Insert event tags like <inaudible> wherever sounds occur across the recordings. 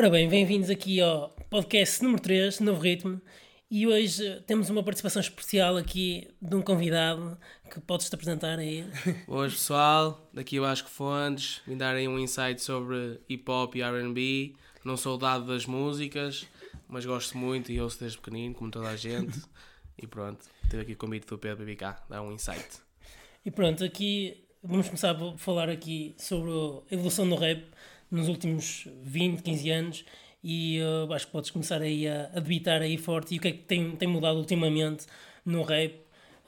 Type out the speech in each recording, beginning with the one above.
Ora bem, bem-vindos aqui ao podcast número 3, Novo Ritmo. E hoje eh, temos uma participação especial aqui de um convidado que podes-te apresentar aí. <laughs> Hoje, pessoal, daqui eu acho que Fontes, vim dar aí um insight sobre hip hop e RB. Não sou dado das músicas, mas gosto muito e ouço desde pequenino, como toda a gente. e pronto, teve aqui o convite do Pedro BBK, dar um insight. E pronto, aqui vamos começar a falar aqui sobre a evolução do rap nos últimos 20, 15 anos e uh, acho que podes começar aí a, a debitar aí forte e o que é que tem, tem mudado ultimamente no rap,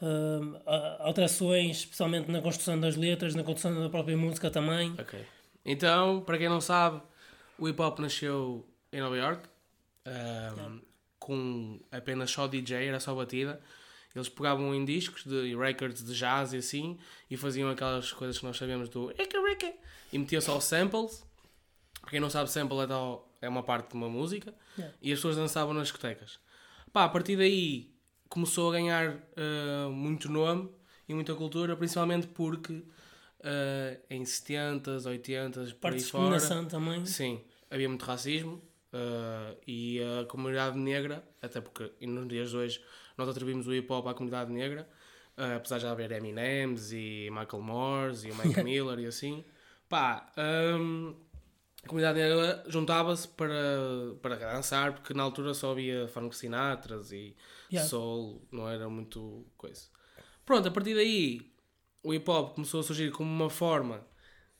uh, alterações, especialmente na construção das letras, na construção da própria música também. Ok. Então, para quem não sabe, o hip hop nasceu em Nova York um, com apenas só DJ, era só batida. Eles pegavam em discos de records de jazz e assim e faziam aquelas coisas que nós sabemos do e metiam só samples para quem não sabe, sample é, tal, é uma parte de uma música yeah. e as pessoas dançavam nas discotecas. Pá, a partir daí começou a ganhar uh, muito nome e muita cultura, principalmente porque uh, em 70s, 80s, por aí fora. também. Sim, havia muito racismo uh, e a comunidade negra, até porque nos dias de hoje nós atribuímos o hip hop à comunidade negra, apesar de já haver Eminems e Michael Moores e o Mike Miller e assim. Pá, um, a comunidade negra juntava-se para, para dançar, porque na altura só havia Frank Sinatras e yeah. soul, não era muito coisa. Pronto, a partir daí o hip hop começou a surgir como uma forma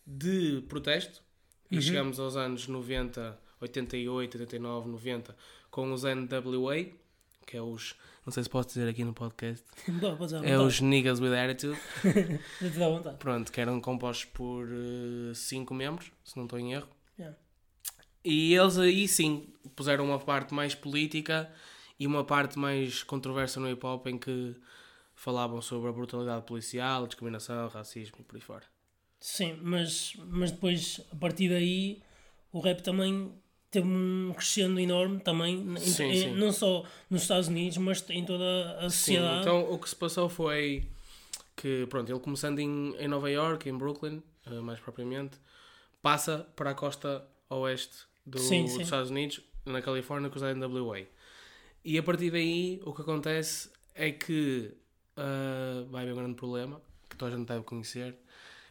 de protesto uhum. e chegamos aos anos 90, 88, 89, 90 com os NWA, que é os. Não sei se posso dizer aqui no podcast. <laughs> é os Niggas with Attitude. <laughs> Pronto, que eram compostos por 5 uh, membros, se não estou em erro. E eles aí sim puseram uma parte mais política e uma parte mais controversa no hip hop em que falavam sobre a brutalidade policial, discriminação, racismo e por aí fora. Sim, mas, mas depois a partir daí o rap também teve um crescendo enorme também, sim, em, sim. não só nos Estados Unidos, mas em toda a sociedade. Sim, então o que se passou foi que, pronto, ele começando em, em Nova York, em Brooklyn, eh, mais propriamente, passa para a costa oeste do, sim, sim. dos Estados Unidos, na Califórnia, com os NWA. E a partir daí, o que acontece é que uh, vai haver um grande problema, que toda a gente deve conhecer,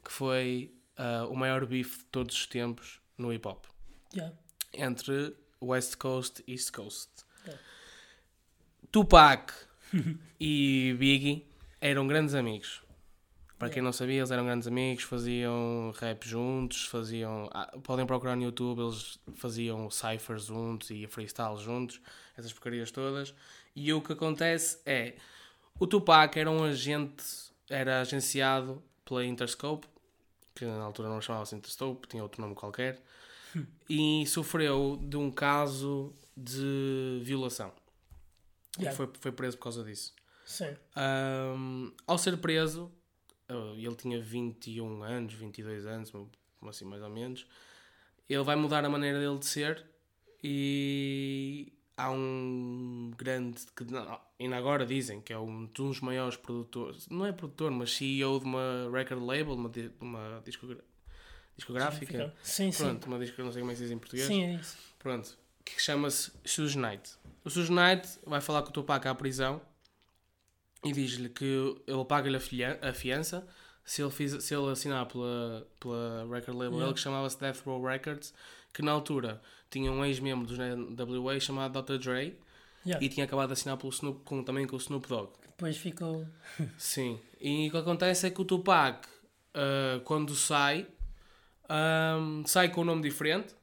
que foi uh, o maior bife de todos os tempos no hip hop. Yeah. Entre West Coast e East Coast. Yeah. Tupac <laughs> e Biggie eram grandes amigos. Para quem não sabia, eles eram grandes amigos, faziam rap juntos, faziam. Ah, podem procurar no YouTube, eles faziam cyphers juntos e freestyle juntos, essas porcarias todas. E o que acontece é. O Tupac era um agente, era agenciado pela Interscope, que na altura não chamava-se Interscope, tinha outro nome qualquer, <laughs> e sofreu de um caso de violação. Yeah. E foi, foi preso por causa disso. Sim. Um, ao ser preso, ele tinha 21 anos, 22 anos, assim mais ou menos. Ele vai mudar a maneira dele de ser e há um grande que ainda agora dizem que é um dos maiores produtores, não é produtor, mas CEO de uma record label, uma, uma discogra discográfica. Sim, Pronto, sim. uma disco, não sei como é que se diz em português. Sim, é isso. Pronto, que chama-se Suge Knight. O Suge Knight vai falar com o Tupac à prisão e diz-lhe que ele paga-lhe a fiança se ele, fiz, se ele assinar pela, pela record label yeah. ele que chamava-se Death Row Records que na altura tinha um ex-membro dos NWA chamado Dr. Dre yeah. e tinha acabado de assinar pelo Snoop, com, também com o Snoop Dogg depois ficou <laughs> sim e o que acontece é que o Tupac uh, quando sai um, sai com um nome diferente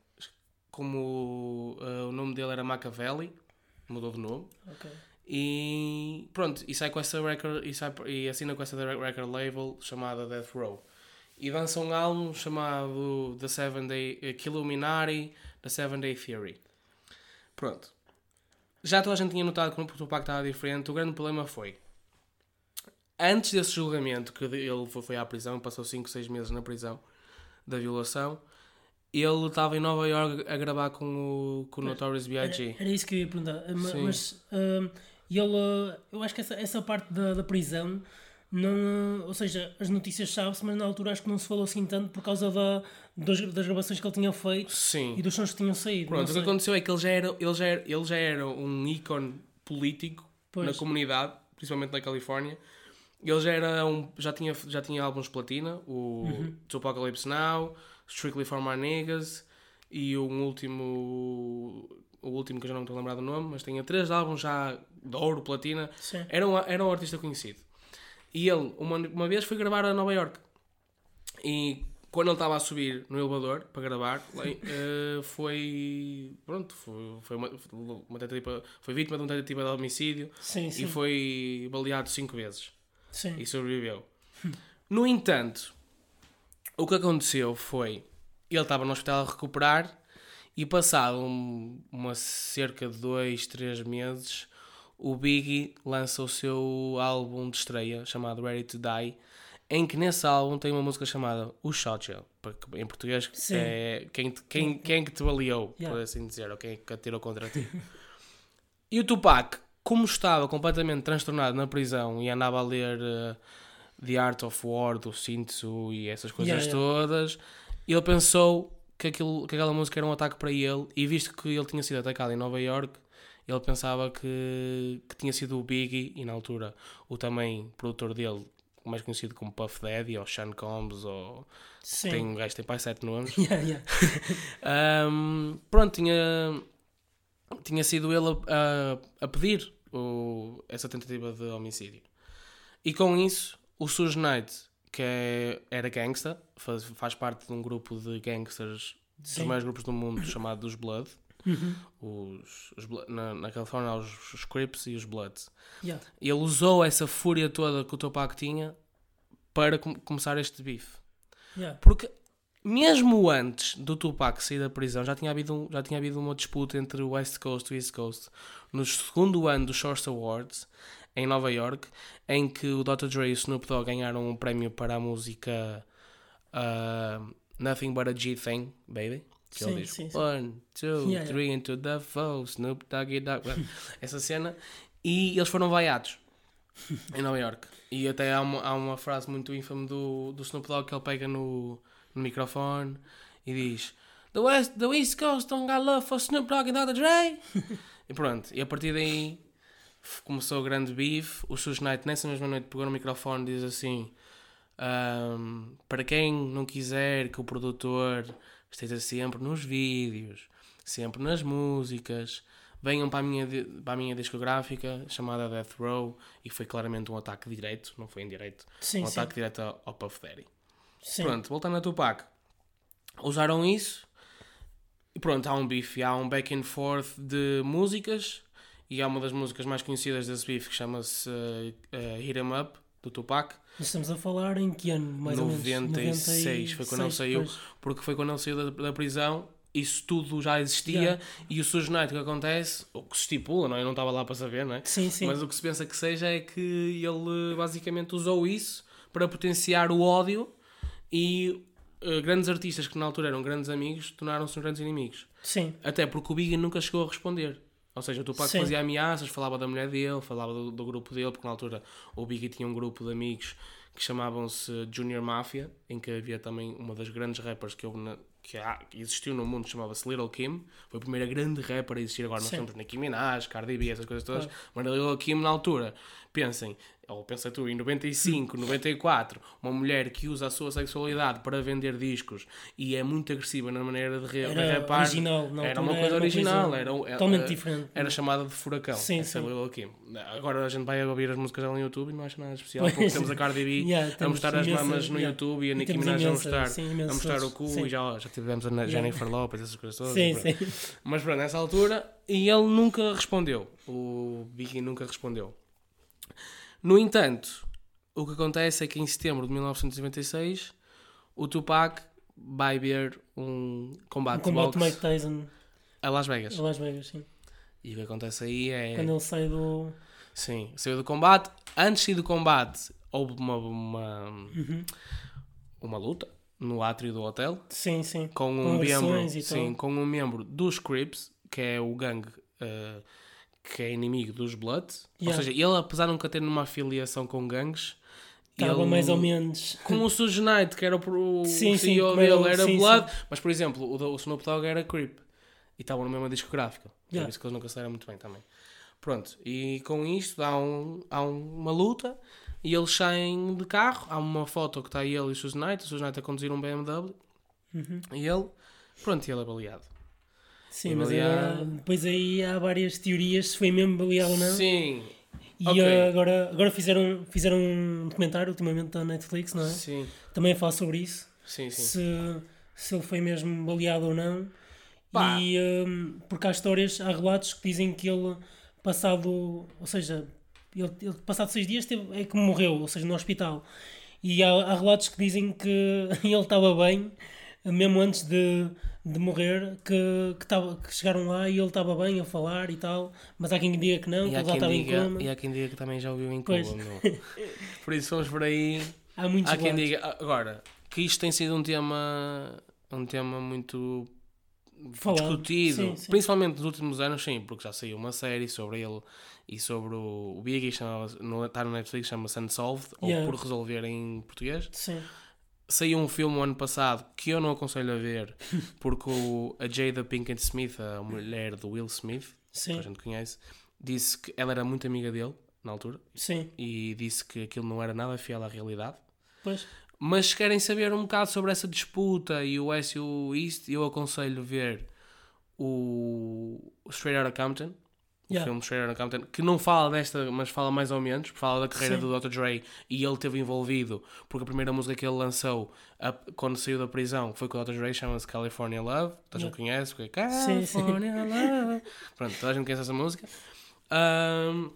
como uh, o nome dele era Machiavelli mudou de nome okay. E pronto, e sai com essa record e, sai, e assina com essa record label chamada Death Row. E lança um álbum chamado The Seven Day uh, Killuminati, The Seven Day Theory. Pronto. Já toda a gente tinha notado que o Tupac estava diferente. O grande problema foi antes desse julgamento, que ele foi à prisão, passou 5, 6 meses na prisão da violação, ele estava em Nova York a gravar com o, com o Notorious B.I.G. Era, era, isso que eu ia perguntar. Sim. Mas uh, e ele, eu acho que essa, essa parte da, da prisão não, ou seja, as notícias sabem-se, mas na altura acho que não se falou assim tanto por causa da, das, das gravações que ele tinha feito Sim. e dos sons que tinham saído. Pronto, o que aconteceu é que ele já era, ele já era, ele já era um ícone político Pois. na comunidade, principalmente na Califórnia. Ele já era um, já tinha, já tinha álbuns de platina, o Uhum. Apocalypse Now, Strictly for My Niggas e um último, o último que eu já não me estou a lembrar do nome, mas tinha três álbuns já de ouro, platina. Sim. Era um, era um artista conhecido. E ele, uma, uma vez, foi gravar a Nova York. E quando ele estava a subir no elevador para gravar, <laughs> eh, foi. Pronto, foi, foi, uma, uma tentativa, foi vítima de uma tentativa de homicídio Sim, sim. e foi baleado cinco vezes sim. e sobreviveu. No entanto, o que aconteceu foi ele estava no hospital a recuperar e passado um- uma cerca de dois, três meses o Biggie lança o seu álbum de estreia chamado Ready to Die em que nesse álbum tem uma música chamada O Shot porque em português Sim. é quem, te- quem, quem que te baleou, Yeah. por assim dizer, ou quem que atirou contra ti. <laughs> E o Tupac, como estava completamente transtornado na prisão e andava a ler eh, The Art of War do Sun Tzu e essas coisas Yeah, yeah. todas, ele pensou que, aquilo, que aquela música era um ataque para ele e visto que ele tinha sido atacado em Nova York, ele pensava que, que tinha sido o Biggie e na altura o também produtor dele, mais conhecido como Puff Daddy ou Sean Combs ou Sim. tem um gajo que tem pai sete nomes <laughs> Yeah, yeah. <laughs> Ahm, pronto, tinha, tinha sido ele a, a- a pedir o- essa tentativa de homicídio. E com isso, o Suge Knight, que é- era gangsta, faz, faz parte de um grupo de gangsters, dos Sim. maiores grupos do mundo, <clears throat> chamado os Blood. Uhum. Os, os na, na Califórnia há os, os Crips e os Bloods. Yeah. Ele usou essa fúria toda que o Tupac tinha para com- começar este bife. Yeah. Porque mesmo antes do Tupac sair da prisão, já tinha havido, já tinha havido uma disputa entre o West Coast e o East Coast no segundo ano dos Source Awards em Nova York, em que o Dr. Dre e o Snoop Dogg ganharam um prémio para a música ah, Nothing But a G Thing, Baby. Que ele Sim, diz sim, sim. One, two, Yeah, three into the foe, Snoop Doggy Dogg. <laughs> Essa cena. E eles foram vaiados <laughs> em Nova York. E até há uma, há uma frase muito ínfame do, do Snoop Dogg que ele pega no, no microfone e diz The West, the East Coast don't got love for Snoop Dogg and Dr. Dre. <laughs> e pronto, e a partir daí começou o grande beef. O Suge Knight nessa mesma noite pegou no microfone e diz assim "Ahm, para quem não quiser que o produtor esteja sempre nos vídeos, sempre nas músicas, venham para a minha, para a minha discográfica chamada Death Row e foi claramente um ataque direto, não foi indireto, Sim, um sim. ataque direto ao, ao Puff Daddy. Sim. Pronto, voltando a Tupac. Usaram isso e pronto, há um bife, há um back and forth de músicas e há uma das músicas mais conhecidas desse bife que chama-se uh, uh, Hit 'em Up, do Tupac, Mas Estamos a falar em que ano? Mais ou menos? 96, foi quando ele 96, saiu, porque foi quando ele saiu da, da prisão, isso tudo já existia Yeah. e o Suge Knight, o que acontece, o que se estipula, não é? Eu não estava lá para saber, não é? Sim, sim. Mas o que se pensa que seja é que ele basicamente usou isso para potenciar o ódio e eh, grandes artistas que na altura eram grandes amigos tornaram-se grandes inimigos. Sim. Até porque o Biggie nunca chegou a responder. Ou seja, o Tupac Sim. fazia ameaças, falava da mulher dele, falava do, do grupo dele, porque na altura o Biggie tinha um grupo de amigos que chamavam-se Junior Mafia, em que havia também uma das grandes rappers que, houve na- que, há- que existiu no mundo, chamava-se Little Kim. Foi a primeira grande rapper a existir. Agora nós Sim. temos Nicki Minaj, Cardi B, essas coisas todas. Claro. Mas a Little Kim, na altura, pensem, ou pensa tu, em 95, 94, <laughs> uma mulher que usa a sua sexualidade para vender discos e é muito agressiva na maneira de, re, Era rapar. original, na era uma coisa era uma original, coisa era, totalmente era- diferente. Era chamada de furacão. Sim, essa sim. Kim. Agora a gente vai ouvir as músicas dela no YouTube e não acha nada especial. Pois. Porque temos a Cardi B <laughs> Yeah, a mostrar as mamas no yeah. YouTube e a Nicki Minaj a mostrar, sim, a mostrar o cu sim. e já, já tivemos a <laughs> Jennifer Lopez, essas coisas todas. Sim, sim. Mas pronto, nessa altura, e ele nunca respondeu. O Biggie nunca respondeu. No entanto, o que acontece é que em setembro de 1996, o Tupac vai ver um combate, Um combate de Mike Tyson a Las Vegas. a Las Vegas, sim. E o que acontece aí é. Quando ele sai do. Sim, saiu do combate. Antes de sair do combate, houve uma, uma, Uhum. uma luta no átrio do hotel Sim, sim. com Com um membro, sim, com um membro dos Crips, que é o gangue eh, que é inimigo dos Bloods. Ou Yeah. seja, ele apesar de nunca ter uma afiliação com gangues, Estava mais ou menos. Como o Suge Knight, que era o, sim, o CEO sim, dele, era sim, Blood, mas por exemplo, o, o Snoop Dogg era Creep e estavam na mesma discográfica. Yeah. Por isso que eles nunca saíram muito bem também. Pronto, e com isto há, um, há uma luta e eles saem de carro. Há uma foto que está ele e o Suge Knight, o Suge Knight a conduzir um BMW uhum. e ele, pronto, e ele é baleado. Sim, mas agora, depois aí há várias teorias se foi mesmo baleado ou não. Sim. E okay. agora, agora fizeram, fizeram um documentário ultimamente da Netflix, não é? Sim. Também a falar sobre isso. Sim, sim. Se, se ele foi mesmo baleado ou não. Pá. E um, porque há histórias, há relatos que dizem que ele passado, ou seja, ele, ele passado seis dias teve, é que morreu, ou seja, no hospital. E há, há relatos que dizem que <laughs> ele estava bem, mesmo antes de, de morrer, que, que, tava, que chegaram lá e ele estava bem a falar e tal, mas há quem diga que não, e que ele já estava em coma. E há quem diga que também já ouviu em coma, <laughs> Por isso vamos por aí. Há muitos Há quem diga, agora, que isto tem sido um tema, um tema muito Falado. discutido, sim, sim. principalmente nos últimos anos, sim, porque já saiu uma série sobre ele e sobre o, o Biggie, no, está no Netflix, chama-se Unsolved, yeah. ou Por Resolver em português. Sim. Saiu um filme o ano passado que eu não aconselho a ver, <laughs> porque o, a Jada Pinkett Smith, a mulher do Will Smith, sim. que a gente conhece, disse que ela era muito amiga dele na altura sim. e disse que aquilo não era nada fiel à realidade. Pois. Mas se querem saber um bocado sobre essa disputa e o West e o East, eu aconselho ver o Straight Outta Compton, yeah. o filme Straight Outta Compton, que não fala desta, mas fala mais ou menos, fala da carreira Sim. do Dr. Dre e ele teve envolvido, porque a primeira música que ele lançou a, quando saiu da prisão foi com o Dr. Dre, chama-se California Love, toda a gente conhece, porque California sim, Love. <laughs> Pronto, toda a gente conhece essa música. Um,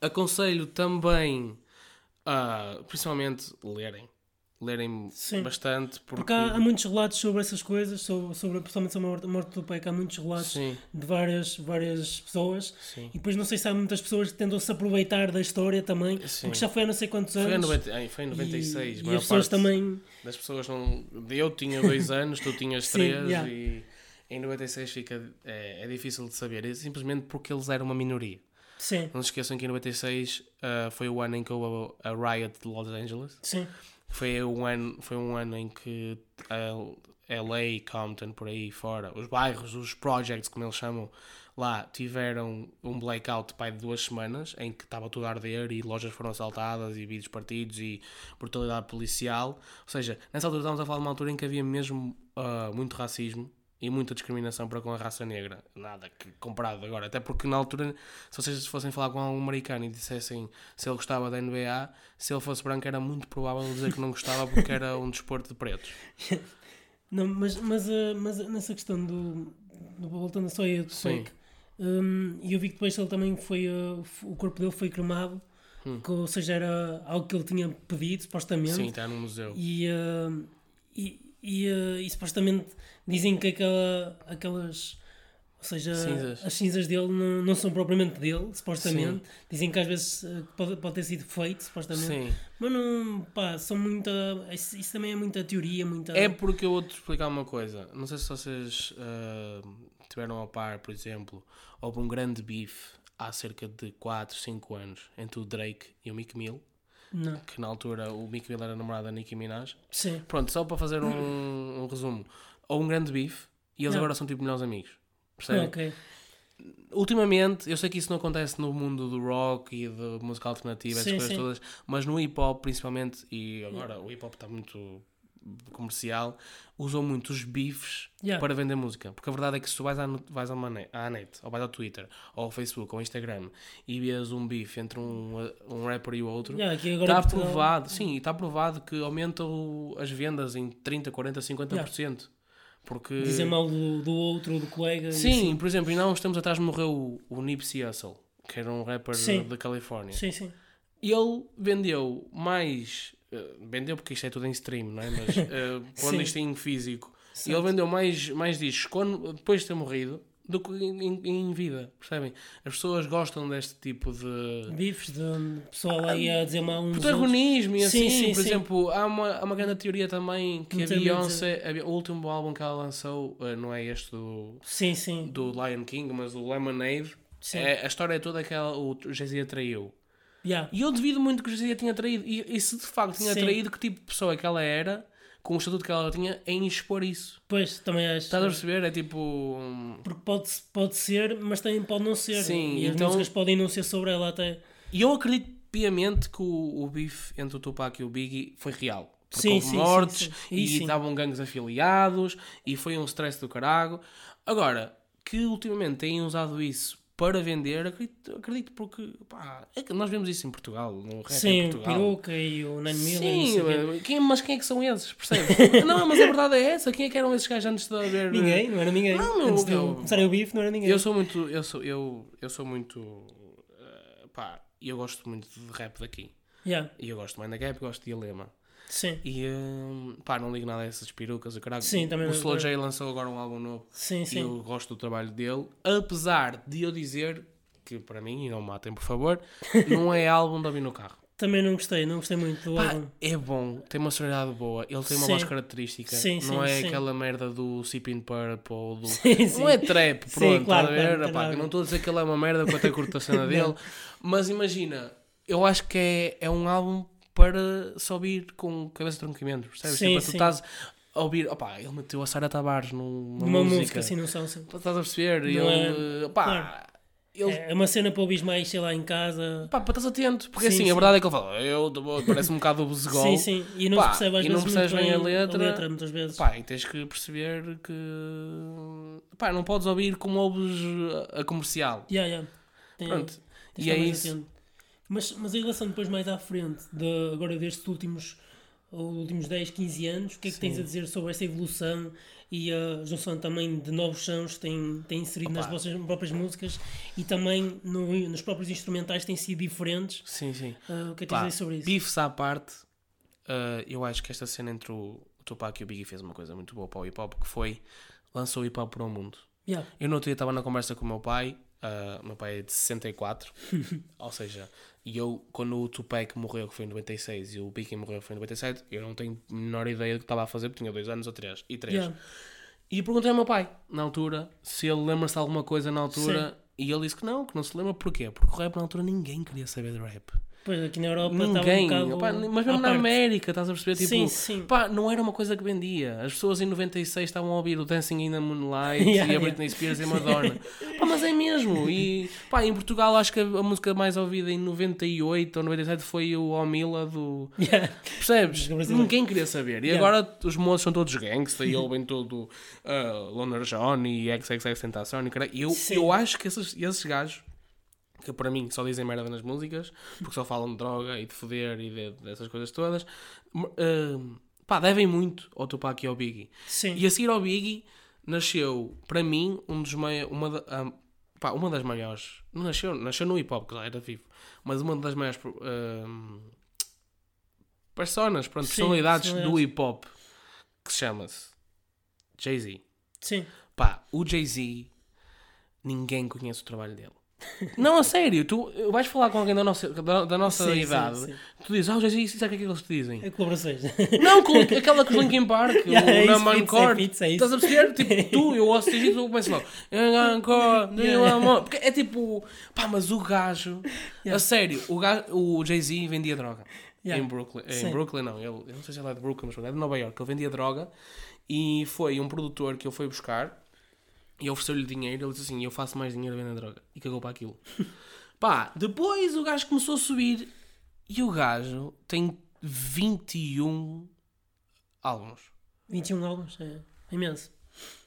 aconselho também, uh, principalmente, lerem lerem Sim. bastante. Porque, porque há, há, muitos relatos sobre essas coisas, sobre, sobre, principalmente sobre a morte do Peck, há muitos relatos Sim. de várias, várias pessoas. Sim. E depois não sei se há muitas pessoas que tentam se aproveitar da história também, porque já foi há não sei quantos anos. Foi em, 90, foi em 96, e, e as pessoas também. Das pessoas não. Eu tinha dois <laughs> anos, tu tinhas três yeah. e em 96 fica, é, é difícil de saber, é simplesmente porque eles eram uma minoria. Sim. Não se esqueçam que em 96 uh, foi o ano em que houve a, a riot de Los Angeles. Sim. Foi um ano, foi um ano em que a LA, Compton, por aí fora, os bairros, os projects, como eles chamam, lá tiveram um blackout pai, de duas semanas em que estava tudo a arder e lojas foram assaltadas e vídeos partidos e brutalidade policial. Ou seja, nessa altura estávamos a falar de uma altura em que havia mesmo uh, muito racismo e muita discriminação para com a raça negra. Nada que comparado agora. Até porque na altura, se vocês fossem falar com algum americano e dissessem se ele gostava da NBA, se ele fosse branco era muito provável dizer que não gostava porque era um desporto de pretos. <laughs> não, mas, mas, uh, mas nessa questão do, do voltando só aí do Fake, um, eu vi que depois ele também foi, uh, o corpo dele foi cremado. Hum. Que, ou seja, era algo que ele tinha pedido, supostamente. Sim, está no museu. E, uh, e, e, e supostamente dizem que aquela, aquelas. Ou seja, cinzas. as cinzas dele não, não são propriamente dele, supostamente. Sim. Dizem que às vezes eh, pode, pode ter sido feito, supostamente. Sim. Mas não, pá, são muita. Isso, isso, também é muita teoria, muita. É porque eu vou-te explicar uma coisa. Não sei se vocês uh, tiveram a par, por exemplo, houve um grande bife há cerca de 4, 5 anos entre o Drake e o Mick Mill. Não. Que na altura o Mick Mill era namorado da Nicki Minaj. Sim. Pronto, só para fazer um, um resumo ou um grande bife e eles não. agora são tipo melhores amigos. Percebem? Okay. Ultimamente, eu sei que isso não acontece no mundo do rock e da música alternativa, essas coisas sim. todas, mas no hip hop principalmente, e agora o hip hop está muito comercial, usam muito os bifes yeah. para vender música. Porque a verdade é que se tu vais à, vais à, net, à net, ou vais ao Twitter, ou ao Facebook, ou ao Instagram, e vês um bife entre um, um rapper e o outro, yeah, está provado, sim, está provado que aumenta as vendas em 30, 40, 50%. Yeah. Porque... Dizer mal do, do outro, do colega. Sim, assim. por exemplo, e não uns tempos atrás morreu o, o Nipsey Hussle, que era um rapper da Califórnia. Sim, sim. Ele vendeu mais. Uh, vendeu porque isto é tudo em stream, não é? Mas uh, <laughs> quando isto é em físico. E ele vendeu mais, mais discos quando, depois de ter morrido do que em, em, vida, percebem? As pessoas gostam deste tipo de. Bifes, de pessoal aí a dizer mal uns Protagonismo e assim, sim, sim, por sim. exemplo, há uma, há uma grande teoria também que a Beyoncé, a, o último álbum que ela lançou, uh, não é este do. Sim, sim. Do Lion King, mas o Lemonade. Sim. É, a história é toda que ela, o Jay-Z atraiu. Yeah. E eu devido muito que Jay-Z tinha traído. E, e se de facto tinha Sim. traído, que tipo de pessoa é que ela era, com o estatuto que ela tinha, em expor isso. Pois, também acho. Estás a perceber? É tipo. hum, Porque pode, pode ser, mas também pode não ser. Sim, e as então- músicas podem não ser sobre ela até. E eu acredito piamente que o, o bife entre o Tupac e o Biggie foi real. Porque Sim, houve sim, sim, mortes sim. e E sim. estavam gangues afiliados e foi um stress do carago. Agora, que ultimamente têm usado isso para vender, acredito, acredito porque pá, é nós vemos isso em Portugal, no rap em Sim, o Portugal. Peruca e o não Sim, mas quem, mas quem é que são esses? Percebes? <laughs> não, mas a verdade é essa. Quem é que eram esses gajos antes de haver. Ninguém, não era ninguém. Não, meu, Antes de eu- começarem o bife, não era ninguém. Eu sou muito. Eu sou, eu, eu sou muito. eh, pá, eu gosto muito de rap daqui. Yeah, E eu gosto mais da Gap, gosto de Dilema. Sim, E hum, pá, não ligo nada a essas perucas. O, caralho. Sim, também o não- Slow J lançou agora um álbum novo sim, e sim. eu gosto do trabalho dele. Apesar de eu dizer que para mim, e não matem por favor, <laughs> não é álbum ouvir no carro. Também não gostei, não gostei muito do Pá, álbum. é bom, tem uma sonoridade boa, ele tem uma Sim. voz característica, Sim, não sim, é sim. aquela merda do Sipping Purple, do... Sim, sim. não é trap, pronto, claro, a claro, ver? não não ver. estou a dizer que ele é uma merda, eu até curto a cena <laughs> dele, mas imagina, eu acho que é, é um álbum para se ouvir com cabeça de troncamento, percebes? Sim, tipo, sim. tu estás a ouvir, opá, ele meteu a Sara Tavares num- numa, Uma música, música, assim, não são. Sim. Tu estás a perceber? Não ele, opá, claro. ele É uma cena para ouvir mais, sei lá, em casa. Pá, para estás atento, porque Sim, assim, sim. a verdade é que ele fala, eu parece um bocado o. Sim, sim. E não Pá, se percebe às e não percebes bem a bem letra. muitas vezes. Pá, e tens que perceber que pá, não podes ouvir como ouves a a comercial. Yeah, yeah. Tem- Pronto. E é isso. atento. Mas, mas em relação depois mais à frente, de, agora destes últimos, últimos 10, 15 anos, o que é que tens Sim. a dizer sobre essa evolução e a junção também de novos sons que têm, têm inserido nas Opa. vossas próprias músicas e também no- nos próprios instrumentais têm sido diferentes? Sim, sim. Ah, o que é que tens a dizer sobre isso? bifes à parte, ah, eu acho que esta cena entre o, o Tupac e o Biggie fez uma coisa muito boa para o hip hop, que foi lançou o hip hop para o mundo. Yeah. Eu no outro dia estava na conversa com o meu pai, o meu pai é de 64, <laughs> ou seja, e eu, quando o Tupac morreu, que foi em 96, e o Biggie morreu, que foi em 97, eu não tenho a menor ideia do que estava a fazer, porque tinha dois anos ou três, e três. Yeah. E perguntei ao meu pai, na altura, se ele lembra-se de alguma coisa na altura, e ele disse que não, que não se lembra, porquê? Porque o rap na altura ninguém queria saber de rap. Pois aqui na Europa Ninguém, estava um bocado mas mesmo na parte. América, estás a perceber? Tipo, Sim, sim. Pá, não era uma coisa que vendia. As pessoas em 96 estavam a ouvir o Dancing in the Moonlight <laughs> Yeah, e a yeah. Britney Spears e a Madonna. <laughs> pá, mas é mesmo. E pá, em Portugal acho que a, a música mais ouvida em 98 ou 97 foi o Omila do. <laughs> Yeah. Percebes? Ninguém queria saber. E agora os moços são todos gangsta e ouvem todo uh, Loner John e XXX Tentação e caralho. E eu, Sim. eu acho que esses, esses gajos que para mim só dizem merda nas músicas, porque só falam de droga e de foder e de- dessas coisas todas, uh, pá, devem muito ao Tupac e ao Biggie. Sim. E a seguir ao Biggie nasceu, para mim, um dos mai- uma, da- ah, pá, uma das maiores. Não nasceu, nasceu no hip hop, que já era vivo, mas uma das maiores ah, personas, pronto, Sim, personalidades do hip hop que se chama-se Jay-Z. Sim. Pá, o Jay-Z, ninguém conhece o trabalho dele. Não, a sério, tu vais falar com alguém da nossa, da, da nossa Sim, sim, idade, sim. tu dizes, ah, o Jay-Z, sabe o que é que eles te dizem? É colaborações. Não, com aquela com os Linkin Park, <laughs> Yeah, é o isso, Naman é Core. é isso. Estás a perceber? Tipo, <laughs> tu, eu ouço Jay-Z, tu começas logo. Yeah. Porque é tipo, pá, mas o gajo, a sério, o, gajo, o Jay-Z vendia droga. Yeah. Em Brooklyn, em Sim. Brooklyn não, ele, eu não sei se ele é de Brooklyn, mas é de Nova York. Ele vendia droga e foi um produtor que ele foi buscar e ofereceu-lhe dinheiro. Ele disse assim: Eu faço mais dinheiro vendendo droga. E cagou para aquilo. <laughs> Pá, depois o gajo começou a subir e o gajo tem 21 álbuns. 21 álbuns, é imenso.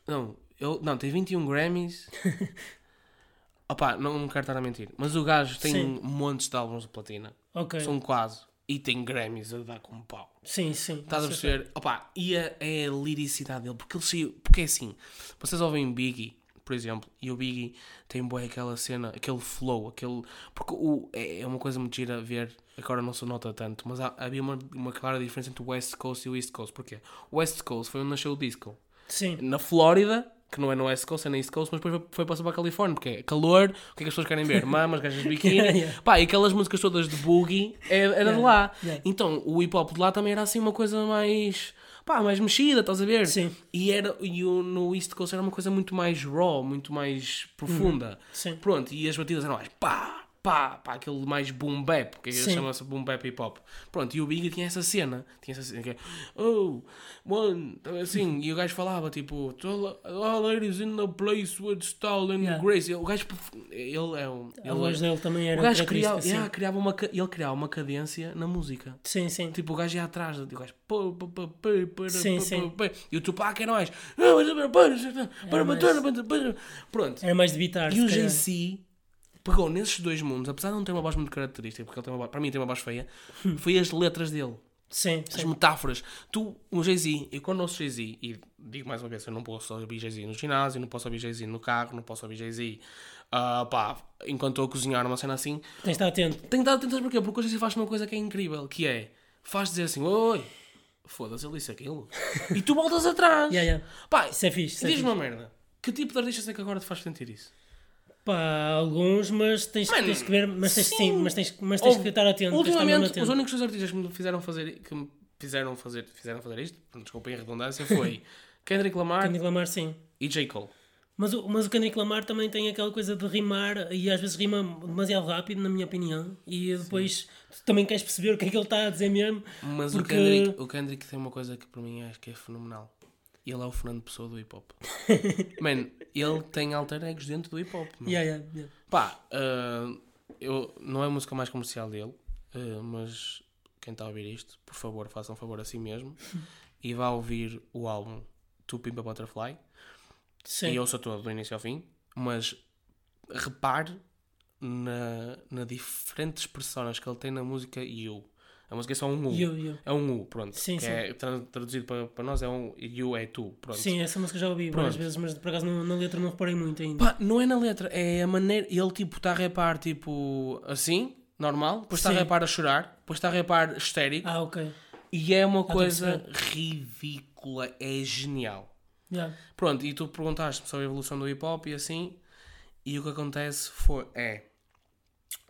Não, ele, não tem 21 Grammys. <laughs> Opá, não me quero estar a mentir. Mas o gajo tem Sim. montes de álbuns de platina. Ok. São quase. E tem Grammys a dar como pau. Sim, sim. Estás a perceber? Opa, e a, é a liricidade dele, porque ele saiu, porque é assim, vocês ouvem Biggie, por exemplo, e o Biggie tem boa aquela cena, aquele flow, aquele. Porque o, é é uma coisa muito gira ver, agora não se nota tanto, mas há- havia uma, uma clara diferença entre o West Coast e o East Coast. Porquê? O West Coast foi onde nasceu o disco. Sim. Na Flórida, que não é no West Coast, é na East Coast, mas depois foi, passar para a Califórnia, porque é calor, o que é que as pessoas querem ver? Mamas, gajas de <laughs> biquíni. Yeah. Pá, e aquelas músicas todas de boogie é- era de Yeah, lá. yeah. Então, o hip hop de lá também era assim uma coisa mais. pá, mais mexida, estás a ver? Sim. E, era, e no East Coast era uma coisa muito mais raw, muito mais profunda. Sim. Pronto, e as batidas eram mais pá, pá, pá, aquele mais boom bap, que chama-se boom bap hip hop. Pronto, e o Biggie tinha essa cena, tinha essa cena que é, oh, one, assim, <laughs> e o gajo falava tipo, all ladies in the place with style and yeah. grace. O gajo, ele é um. A voz dele também era. O gajo criava, assim. yeah, criava uma, ele criava uma cadência na música. Sim, sim. Tipo, o gajo ia atrás, o gajo, sim, sim. e o Tupac era mais, pronto. Era mais de bitar. E o JC pegou nesses dois mundos, apesar de não ter uma voz muito característica, porque ele tem uma voz, para mim tem uma voz feia, foi as letras dele. Sim, as sim. metáforas. Tu, o Jay-Z, e quando ouço Jay-Z, e digo mais uma vez, eu não posso ouvir Jay-Z no ginásio, não posso ouvir Jay-Z no carro, não posso ouvir Jay-Z, uh, pá, enquanto estou a cozinhar uma cena assim. Tens de estar atento. Tens de estar atento porquê? Porque o Jay-Z faz uma coisa que é incrível, que é, faz dizer assim, oi, foda-se, ele disse aquilo. <laughs> e tu voltas atrás. Yeah, yeah. Pá, isso é fixe. Diz-me uma merda. Que tipo de artista é que agora te faz sentir isso? Pá, alguns, mas tens, Mano, tens que ver, mas tens, sim. sim mas tens, mas tens que estar atento. Ultimamente, atento. os únicos artistas que me fizeram fazer, que me fizeram fazer, fizeram fazer isto, desculpem a redundância, foi <laughs> Kendrick Lamar, Kendrick Lamar sim. e J. Cole. Mas o, mas o Kendrick Lamar também tem aquela coisa de rimar e às vezes rima demasiado rápido, na minha opinião, e depois tu também queres perceber o que é que ele está a dizer mesmo. Mas porque... o, Kendrick, o Kendrick tem uma coisa que para mim acho que é fenomenal. Ele é o Fernando Pessoa do hip hop. <laughs> Man, ele tem alter egos dentro do hip hop. Yeah, yeah, yeah. Pá, uh, eu, não é a música mais comercial dele, uh, mas quem está a ouvir isto, por favor, façam um favor a si mesmo <laughs> e vá ouvir o álbum To Pimp a Butterfly. Sim. E ouça todo, do início ao fim, mas repare na, na diferentes personas que ele tem na música You. A música é só um U. You, you. É um U, pronto. Sim, sim. É, traduzido para, para nós é um You é tu, pronto. Sim, essa música já ouvi várias vezes, mas por acaso na, na letra não reparei muito ainda. Pá, não é na letra, é a maneira. Ele tipo está a repar tipo assim, normal, depois está a repar a chorar, depois está a repar histérico. Ah, ok. E é uma ah, coisa ridícula, é genial. Yeah. Pronto, e tu perguntaste-me sobre a evolução do hip hop e assim, e o que acontece foi, é,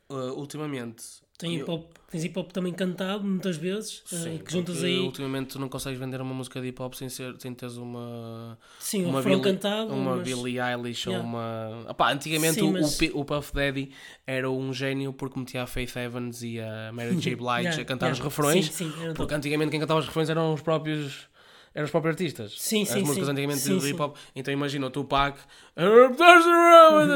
uh, ultimamente tem hip -hop, tens hip hop também cantado muitas vezes, eh, Sim, uh, que juntas aí. Ultimamente tu não consegues vender uma música de hip hop sem, ser, sem teres uma. Sim, uma um Billie, cantado. Uma mas... Billie Eilish yeah. ou uma. Opá, antigamente Sim, o, mas... o, Puff Daddy era um gênio porque metia a Faith Evans e a Mary J. <laughs> Blige yeah, a cantar yeah. os refrões. Sim, sim, porque antigamente quem cantava os refrões eram os próprios eram os próprios artistas. Sim, sim, As músicas sim. antigamente sim, do hip hop. Então imagina o Tupac. <laughs>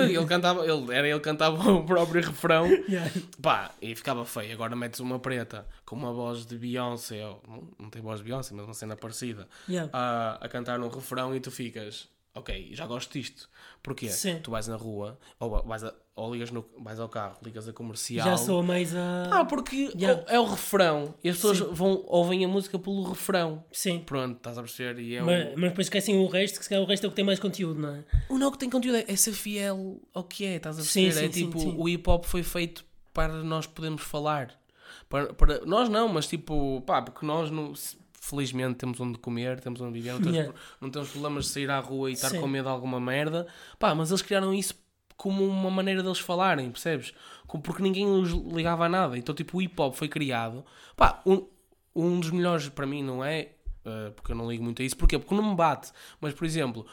ele cantava, ele, era ele cantava <laughs> o próprio refrão. Yeah. Pá, e ficava feio. Agora metes uma preta com uma voz de Beyoncé, ou, não, tem voz de Beyoncé, mas uma cena parecida, yeah. a, a cantar um refrão e tu ficas ok, já gosto disto. Porquê? Sim. Tu vais na rua, ou, vais a, ou ligas no, vais ao carro, ligas a comercial. Já sou mais a. Ah, porque yeah. é o refrão e as pessoas vão, ouvem a música pelo refrão. Sim. Pronto, estás a perceber? E é mas, o... mas depois esquecem o resto, que se calhar o resto é o que tem mais conteúdo, não é? O não que tem conteúdo é, é ser fiel ao que é, estás a perceber? Sim, sim, é tipo, sim, o hip hop foi feito para nós podermos falar. Para, para, nós não, mas tipo, pá, porque nós não felizmente temos onde comer, temos onde viver, não temos, yeah. não temos problemas de sair à rua e estar com medo de alguma merda. Pá, mas eles criaram isso como uma maneira deles falarem, percebes? Como porque ninguém os ligava a nada. Então, tipo, o hip hop foi criado. Pá, um, um dos melhores para mim não é, uh, porque eu não ligo muito a isso, porquê? Porque não me bate. Mas, por exemplo,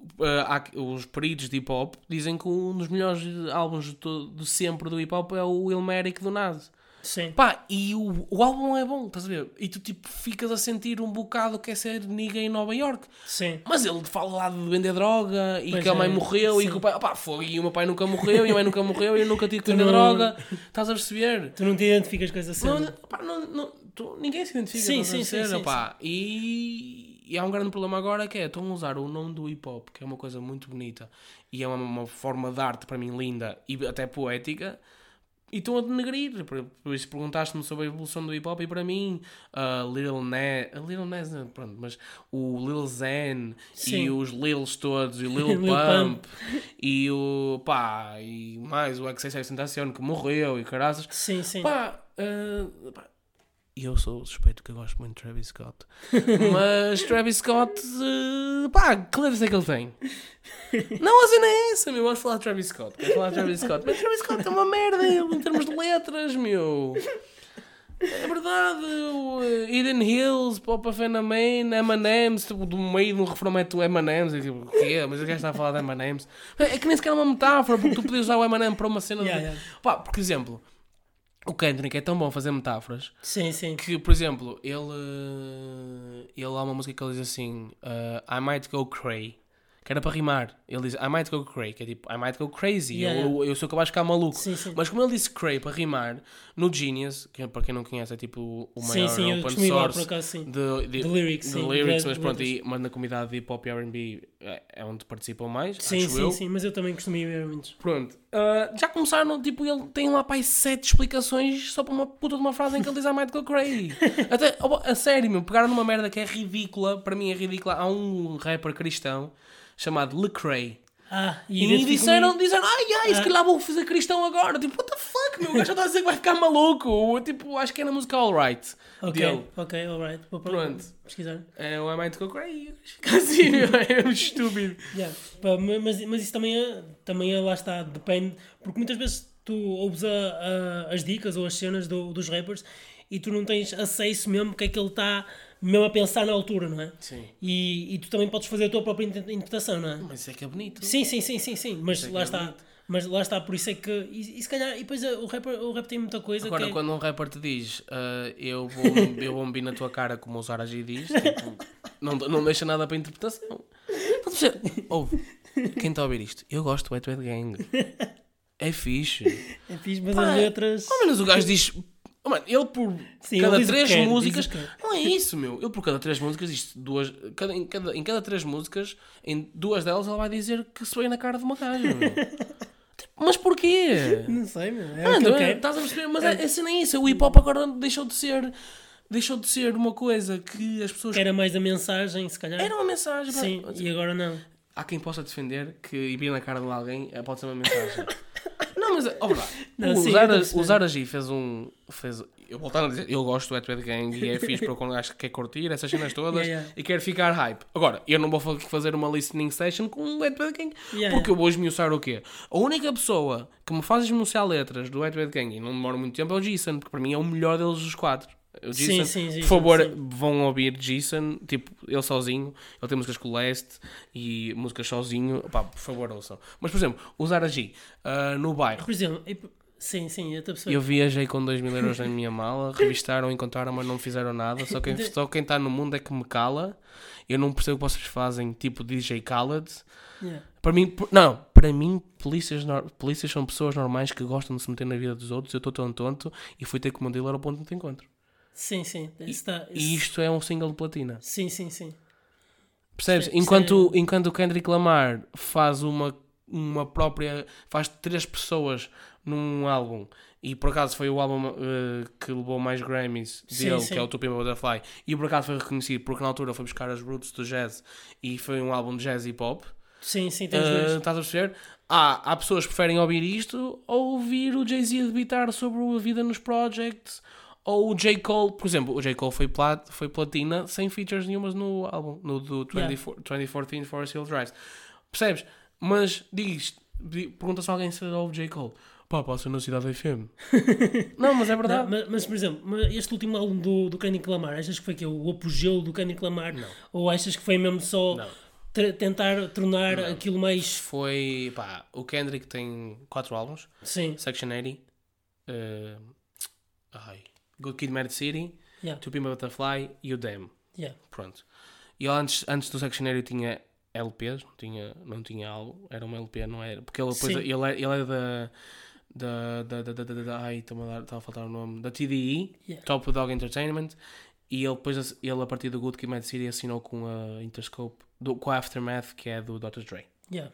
uh, há, os peritos de hip hop dizem que um dos melhores álbuns de, de sempre do hip hop é o Ilmeric do Nas. Sim. Pá, e o, o álbum é bom, estás a ver? E tu tipo ficas a sentir um bocado que é ser nigga em Nova York. Sim. Mas ele fala lá de vender droga e pois que a mãe é, morreu sim. e que o pai, pá, foi, e o meu pai nunca morreu e a mãe nunca morreu e eu nunca tive que vender não... droga. Estás a perceber? Tu não te identificas com essa cena. Não, pá, não, não, tu, ninguém se identifica sim, com essa sim, cena, sim, pá. E, e há um grande problema agora que é, estão a usar o nome do hip hop, que é uma coisa muito bonita e é uma, uma forma de arte para mim linda e até poética e estão a denegrir. Por isso perguntaste-me sobre a evolução do hip hop e para mim, uh, Lil Nas, Lil Nas, pronto, mas o Lil Zen Sim. e os Lils todos, e o <laughs> Lil, Lil Pump, Pump. e o pá, e mais o XXX Tentacion que morreu e caraças. Sim, sim. Pá, uh, pá, e eu sou suspeito que eu gosto muito de Travis Scott. <laughs> Mas Travis Scott, uh, pá, que letras é que ele tem? Não, a cena é essa, meu. Vamos falar de Travis Scott. Quero falar de Travis Scott. Mas Travis Scott é uma merda em termos de letras, meu. É verdade. Eu, Eden Hills, Pop of Main, M&M's, tipo, do meio de um refrão mete o M&M's, e tipo, o quê? Mas o gajo está a falar de M&M's. É que nem sequer é uma metáfora, porque tu podias usar o M&M para uma cena Yeah, de... yeah. Pá, por exemplo, o Kendrick é tão bom a fazer metáforas Sim, sim. que, por exemplo, ele, ele há uma música que ele diz assim, eh, I might go cray. Que era para rimar. Ele diz I might go cray, que é tipo I might go crazy. Yeah, eu, eu sou capaz de ficar maluco. Sim, sim. Mas como ele disse cray para rimar, no Genius, que para quem não conhece é tipo o maior sim, eu open source acaso, sim. de, de, De lyrics, de lyrics, mas pronto, e, mas na comunidade de hip hop e R&B é, é onde participam mais, Sim, acho sim, eu. sim, mas eu também costumo ir ver muitos. Pronto. Ah, já começaram, tipo, ele tem lá pai sete explicações só para uma puta de uma frase em que ele diz I might go cray. <laughs> Até, a sério, meu, pegaram numa merda que é ridícula, para mim é ridícula. Há um rapper cristão chamado Lecrae. Ah, E, identifico-me- disseram, disseram, ai ai, se Ah. calhar vou fazer cristão agora. Tipo, what the fuck, meu? O gajo já está a dizer que vai ficar maluco. Tipo, acho que é na música Alright. Ok, dele. ok, alright. Vou Pronto. pesquisar. É o I might go. Fica assim, <laughs> é um estúpido. Yeah. Pá, mas, mas isso também é, também é, lá está, depende, porque muitas vezes tu ouves a, a- as dicas ou as cenas do- dos rappers e tu não tens acesso mesmo que é que ele está mesmo a pensar na altura, não é? Sim. E, e tu também podes fazer a tua própria inter- interpretação, não é? Mas isso é que é bonito. Sim, sim, sim, sim, sim, mas é lá é está. bonito. Mas lá está, por isso é que. E, e se calhar. E depois eh, o rap, o rap tem muita coisa Agora, que é- quando um rapper te diz ah, eu, vou, <laughs> eu medir na tua cara como o Zara G diz, tipo, não, não deixa nada para interpretação. Estás a perceber? Ouve, quem está a ouvir isto? Eu gosto do Wet Wet Gang. <laughs> É fixe. é fixe, mas Pá, as letras. Ao menos o gajo diz. Oh, mano, ele por Sim, cada ele três quer, músicas. Não é isso, meu. Ele por cada três músicas diz duas. Cada, em, cada, em cada três músicas, em duas delas ele vai dizer que se na cara de uma gaja, meu. <laughs> Tipo, Mas porquê? Não sei, meu. É Mano, é, estás a perceber? Mas é, é nem isso. O hip hop agora deixou de ser. Deixou de ser uma coisa que as pessoas. Era mais a mensagem, se calhar. Era uma mensagem. Sim, e agora não. Há quem possa defender que ir na cara de alguém eh, pode ser uma mensagem. <laughs> mas, verdade. Não, o, sim, estou a Zara G fez um. Fez, eu voltando a dizer, eu gosto do Wet Gang e é <laughs> fixe para quando acho que quer curtir essas cenas todas Yeah, yeah. e quer ficar hype. Agora, eu não vou fa- fazer uma listening session com o Wet Gang Yeah, porque eu vou esmiuçar o quê? A única pessoa que me faz esmiuçar letras do Wet Gang e não demora muito tempo é o Jason, porque para mim é o melhor deles dos quatro. O Sim, Jason, sim, sim, por favor, sim. vão ouvir Jason, tipo, ele sozinho. Ele tem músicas com o Leste e músicas sozinho. Pá, por favor, ouçam. Mas, por exemplo, o Zara G, ah, no bairro. Por exemplo, sim, sim, eu estou a. Eu viajei com 2 mil euros na minha mala, <laughs> revistaram, encontraram, mas não fizeram nada. Só quem só quem está no mundo é que me cala. Eu não percebo o que vocês fazem, tipo DJ Khaled. Yeah. Para mim, não, para mim, polícias, polícias são pessoas normais que gostam de se meter na vida dos outros. Eu estou tão tonto e fui ter com o dealer ao ponto de encontro. Sim, sim. Isso tá, E isto é um single de platina. Sim, sim, sim. Percebes? Isto é- Enquanto, enquanto o Kendrick Lamar faz uma, uma própria. faz três pessoas num álbum. E por acaso foi o álbum eh, que levou mais Grammys Sim, dele, sim. que é o Tupi Butterfly. E por acaso foi reconhecido porque na altura foi buscar as roots do jazz e foi um álbum de jazz e pop. Sim, sim, Eh, dois. estás a perceber? Há, há pessoas que preferem ouvir isto ou ouvir o Jay-Z debitar sobre a vida nos projects. Ou o J. Cole, por exemplo, o J. Cole foi, plat, foi platina sem features nenhumas no álbum, no do 24, 2014 Forest Hill Drive. Percebes? Mas diz, di- pergunta se alguém se ouve J. Cole. Pá, passa na Cidade FM. <laughs> não, mas é Não, verdade. mas, mas, por exemplo, este último álbum do, do Kendrick Lamar, achas que foi que o apogeu do Kendrick Lamar? Não. Ou achas que foi mesmo só Não. tentar tornar aquilo mais. Foi, pá, o Kendrick tem quatro álbuns. Sim, Section 80. eh, ai, Good Kid Mad City. yeah, To Pimp a Butterfly e o Damn. yeah. Pronto. E ele antes, antes do Sectionary tinha LPs, não tinha, não tinha álbum, era uma LP, não era? Porque ele depois ele, é- ele é da. Da, da, da, da, da, da, ai, está a, dar- está a faltar o nome. Da TDE, Yeah. Top Dog Entertainment. E ele depois, ele a partir do Good Kid Mad City assinou com a Interscope, do, com a Aftermath, que é do Dr. Dre. yeah.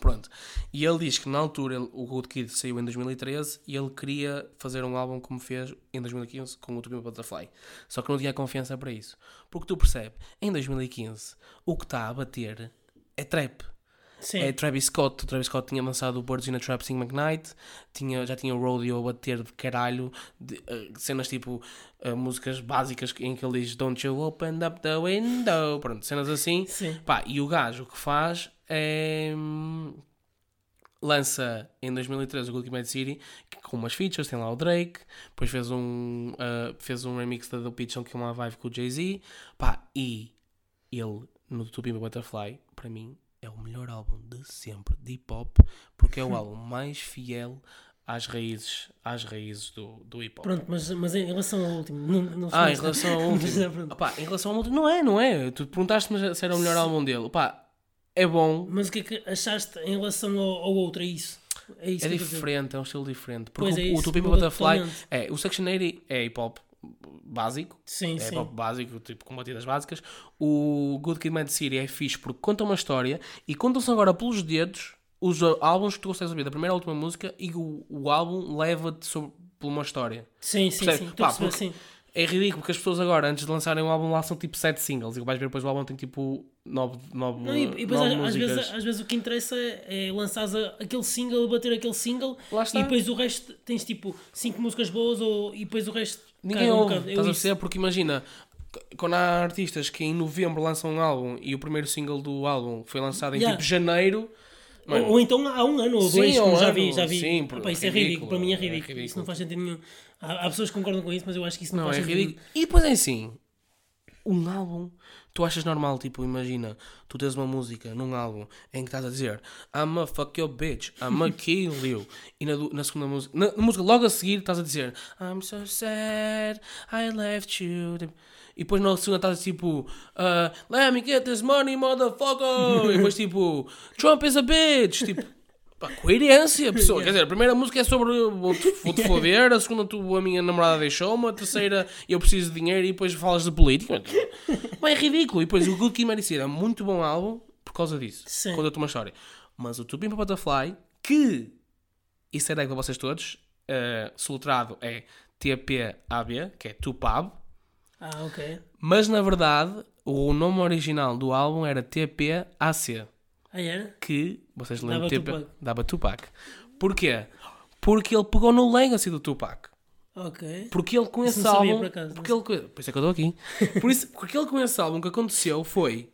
Pronto. E ele diz que na altura ele- o Good Kid saiu em 2013 e ele queria fazer um álbum como fez em 2015 com o Tupi Butterfly. Só que não tinha confiança para isso. Porque tu percebes, em 2015 o que está a bater é trap. Sim, É Travis Scott. O Travis Scott tinha lançado o Birds in a Trap Sing McKnight, tinha, já tinha o Rodeo a bater de caralho, de, eh, cenas tipo eh, músicas básicas em que ele diz Don't you open up the window, pronto, cenas assim. sim. Pá, e o gajo que faz é hum, lança em 2013 o Good Mad City com umas features, tem lá o Drake, depois fez um, uh, fez um remix da The Pitch que é uma vibe com o Jay-Z, pá, e ele no To Be Butterfly, para mim, é o melhor álbum de sempre de hip hop, porque é o <laughs> álbum mais fiel às raízes, às raízes do, do hip hop. Pronto, mas, mas em relação ao último. Não, não ah, em relação ao <laughs> último. Opa, em relação ao último, não é, não é. Tu perguntaste-me se era o melhor álbum dele. Opa, é bom. Mas o que é que achaste em relação ao, ao outro? É isso? É, isso é diferente, é um estilo diferente. Porque pois é o, o Tupi Butterfly é, o Section 80 é hip hop básico. Sim, é sim. pop básico, tipo com batidas básicas. O Good Kid Mad City é fixe porque conta uma história e contam-se agora pelos dedos os álbuns que tu consegues ouvir da primeira à última música e o, o álbum leva-te por uma história. Sim, sim, Percebe? sim. Pá, porque, sim é ridículo porque as pessoas agora, antes de lançarem um álbum, lançam tipo 7 singles e vais ver depois o álbum tem tipo 9, 9, não, e, depois às, às, vezes, às vezes o que interessa é, é lançar aquele single, bater aquele single e depois o resto tens tipo 5 músicas boas ou, e depois o resto. Ninguém ouve, um estás a ser porque imagina. Quando há artistas que em novembro lançam um álbum e o primeiro single do álbum foi lançado em yeah. tipo janeiro, ou, ou, então há um ano ou dois, sim, como já vi, já vi. Sim, Opa, isso é ridículo, é ridículo, para mim é ridículo. é ridículo. Isso não faz sentido nenhum. Há, há, pessoas que concordam com isso, mas eu acho que isso não, não faz é sentido. Ridículo. E depois é assim, um álbum, tu achas normal, tipo, imagina, tu tens uma música num álbum em que estás a dizer I'm a fuck your bitch, I'm a <laughs> kill you. E na, na segunda música, na, na, música logo a seguir estás a dizer I'm so sad, I left you. E depois na segunda estás tipo uh, Let me get this money, motherfucker. e depois <laughs> tipo Trump is a bitch. Tipo, Pá, coerência, pessoa. Quer dizer, a primeira música é sobre vou-te vou foder, a segunda tu, a minha namorada deixou-me, a terceira eu preciso de dinheiro e depois falas de política. Mas é ridículo. E depois o Good Kid Mary é muito bom álbum por causa disso. Sim. Conta-te uma história. Mas o Tupim para Butterfly, que isso é para vocês todos, uh, soletrado é TPAB, que é Tupab. Ah, ok. Mas na verdade, o nome original do álbum era TPAC. Ah, era? Que, vocês lembram, dava, Tupac. dava Tupac. Porquê? Porque ele pegou no legacy do Tupac. Ok. Porque ele com esse álbum. Por, acaso, porque ele, por isso é que eu estou aqui. por isso, porque ele com esse álbum que aconteceu foi.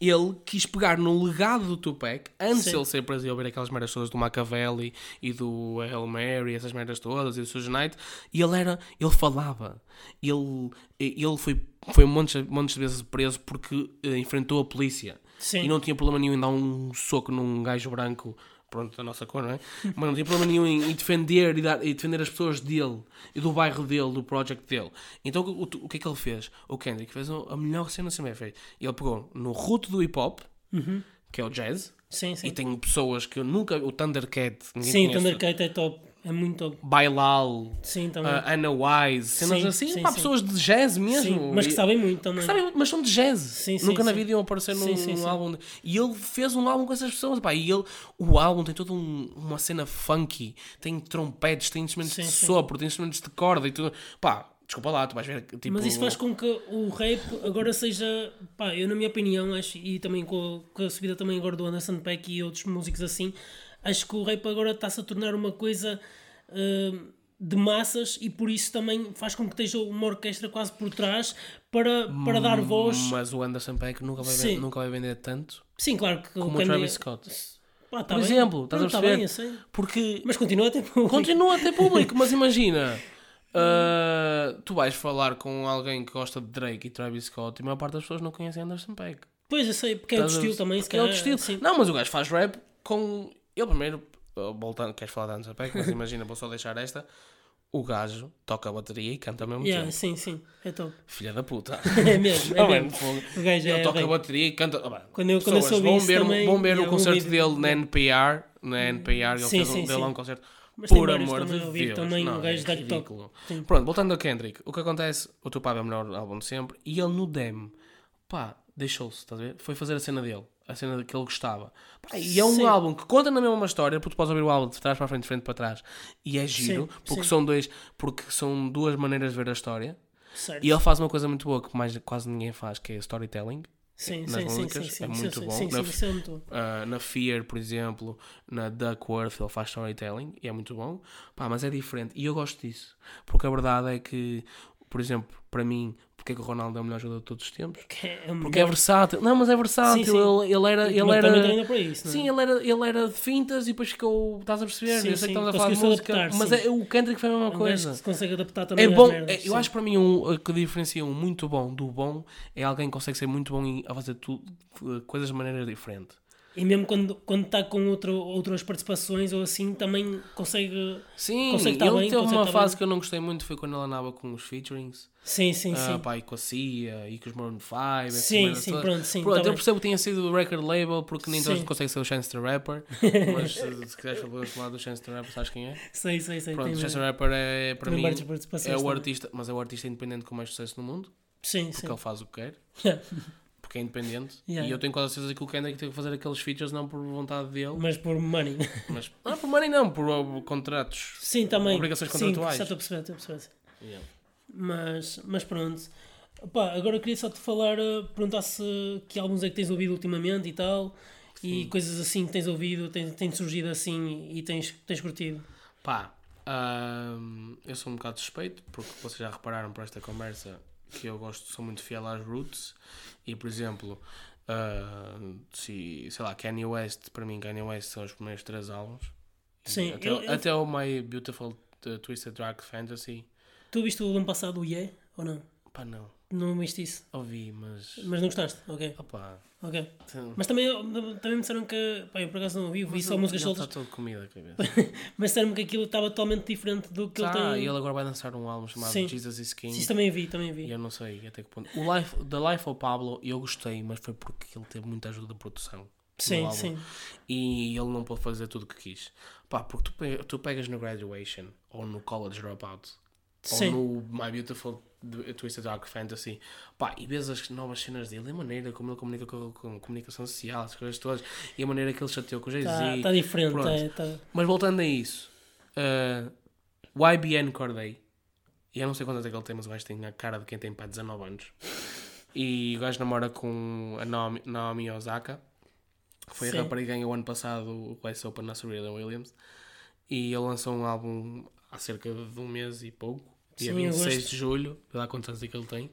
Ele quis pegar no legado do Tupac antes de ele ser preso e ouvir aquelas merdas todas do Machiavelli e do Hail Mary, essas merdas todas e do Suge Knight. E ele era. Ele falava. Ele, ele foi, foi montes, montes de vezes preso porque uh, enfrentou a polícia. Sim. E não tinha problema nenhum em dar um soco num gajo branco, pronto, da nossa cor, não é? Mas não tinha problema nenhum em, em defender e, dar, e defender as pessoas dele e do bairro dele, do project dele. Então o, o, que é que ele fez? O Kendrick fez a melhor cena sempre feita. Ele pegou no root do hip hop, uhum. que é o jazz. Sim, sim. E tem pessoas que eu nunca. O Thundercat. Sim, o Thundercat é top. É muito. Bailal, sim, também. Uh, Ana Wise, cenas sim, assim, sim, pá, sim. pessoas de jazz mesmo. Mas que sabem muito também. Sabem, mas são de jazz. Nunca na vida iam aparecer num, num álbum. E ele fez um álbum com essas pessoas. Pá, e ele, o álbum tem toda um, uma cena funky, tem trompetes, tem instrumentos de sopro, tem instrumentos de corda e tudo. Pá, desculpa lá, tu vais ver. Tipo... Mas isso faz com que o rap agora seja, pá, eu na minha opinião, acho, e também com a, com a subida também agora do Anderson Peck e outros músicos assim, acho que o rap agora está-se a tornar uma coisa uh, de massas e por isso também faz com que esteja uma orquestra quase por trás para, para dar voz. Mas o Anderson Peck nunca vai, vender, nunca vai vender tanto Sim, claro que como o Travis Scott. Pá, tá por bem. exemplo, estás a tá perceber? Tá bem, Porque mas continua a ter público. Continua a ter público, mas <laughs> imagina. Uh, tu vais falar com alguém que gosta de Drake e Travis Scott e a maior parte das pessoas não conhecem Anderson Peck. Pois, eu sei, porque é outro estilo também. Se é outro estilo. Sim. Não, mas o gajo faz rap com. Ele primeiro voltando, queres falar de Anderson Peck, mas <laughs> imagina, vou só deixar esta. O gajo toca a bateria e canta ao mesmo yeah, tempo. Sim, sim, é top. Filha da puta. <laughs> é mesmo, é mesmo. o gajo Ele é toca a bateria e canta. Quando eu, quando eu soube vão ver, também, vão ver o concerto dele na NPR, na NPR, ele sim, fez sim, um, deu lá um concerto. Mas Por amor de Deus. Também não, o gajo é ridículo. Pronto, voltando a Kendrick, o que acontece, o Tupac é o melhor álbum de sempre e ele no demo, pá, deixou-se, estás a ver? Foi fazer a cena dele a cena que ele gostava. Pá, e é um sim. álbum que conta na mesma uma história, porque tu podes ouvir o álbum de trás para frente, de frente para trás, e é giro, sim, porque, sim. São dois, porque são duas maneiras de ver a história. Certo. E ele faz uma coisa muito boa que mais quase ninguém faz, que é storytelling. Sim, nas sim, músicas, sim, sim, é muito bom. Sim, na, é uh, na Fear, por exemplo, na Duckworth, ele faz storytelling e é muito bom. Pá, mas é diferente. E eu gosto disso. Porque a verdade é que, por exemplo, para mim, porque é que o Ronaldo é o melhor jogador de todos os tempos. É, é o Porque é melhor. versátil. Não, mas é versátil. Sim, sim. Ele, ele era. Ele Mas era... para isso, não é? Sim, ele era, ele era de fintas e depois ficou. Estás a perceber? Sim, eu sei que estamos a falar de música, adaptar, mas é, o Kendrick foi a mesma É um coisa. que se consegue adaptar também É bom, merdas, é- eu acho para mim um, o que diferencia um muito bom do bom é alguém que consegue ser muito bom em, a fazer tudo, coisas de maneira diferente. E mesmo quando quando está com outro, outras participações ou assim, também consegue. Sim, Consegue estar ele bem, teve uma estar fase bem. que eu não gostei muito, foi quando ele andava com os featurings. Sim, sim, Ah, sim. pá, e com a Cia e com os Maroon 5. essas Sim, sim, pronto, sim. Pronto, tá eu bem. percebo que tenha sido o record label porque nem todos conseguem ser o Chance the Rapper. <laughs> mas se, se quiseres falar do Chance the Rapper, sabes quem é? Sei, sei, sei. Pronto, o Chance the Rapper é para mim é o também. artista, mas é o artista independente com mais sucesso no mundo Sim, porque sim. ele faz o que quer. <laughs> Porque é independente Yeah. e eu tenho quase a certeza que o Kendrick teve que fazer aqueles features não por vontade dele, Mas por money. <laughs> mas não por money não, por uh, contratos. Sim, também. Obrigações Sim, contratuais. já estou a perceber, estou a perceber. sim. Yeah. Mas, mas pronto. Pá, agora eu queria só te falar, eh, perguntar se que álbuns é que tens ouvido ultimamente e tal. E Sim. coisas assim que tens ouvido, tens, tens surgido assim e tens, tens curtido. Pá, eu sou um bocado suspeito, porque vocês já repararam por esta conversa que eu gosto, sou muito fiel às roots. E, por exemplo, ah, se, sei lá, Kanye West, para mim, Kanye West são os primeiros três álbuns. Sim, até, eu- eu- até o My Beautiful uh, Twisted Dark Fantasy. Tu viste o ano passado o Yeah ou não? Pá, não, Não viste isso? ouvi, mas. Mas não gostaste? Ok, Opá, ok. então- Mas também, também me disseram que. Pá, eu por acaso não ouvi, vi só músicas soltas. Está todo a <laughs> cabeça. Mas disseram-me que aquilo estava totalmente diferente do que Tá, ele tem. e ele agora vai lançar um álbum chamado Sim. Jesus is King. Isso também vi, também E vi. eu não sei até que ponto. O Life, The Life of Pablo eu gostei, mas foi porque ele teve muita ajuda de produção. Sim, sim. E ele não pôde fazer tudo o que quis. Pá, porque tu, tu pegas no Graduation ou no College Dropout Sim. ou no My Beautiful D- Twisted Dark Fantasy pá, e vês as novas cenas dele, a maneira como ele comunica com, com comunicação social, as coisas todas, e a maneira que ele chateou com o Jay-Z. Está tá diferente. É, tá- Mas voltando a isso, uh, YBN Corday, e eu não sei quantas é que ele tem, mas o gajo tem a cara de quem tem para 19 anos. E o gajo namora com a Naomi, Naomi Osaka, que foi Sim. a rapariga que ganhou o ano passado o US Open na Serena Williams. E ele lançou um álbum há cerca de um mês e pouco, dia Sim, eu 26 gosto. de julho, lá quantos anos é que ele tem.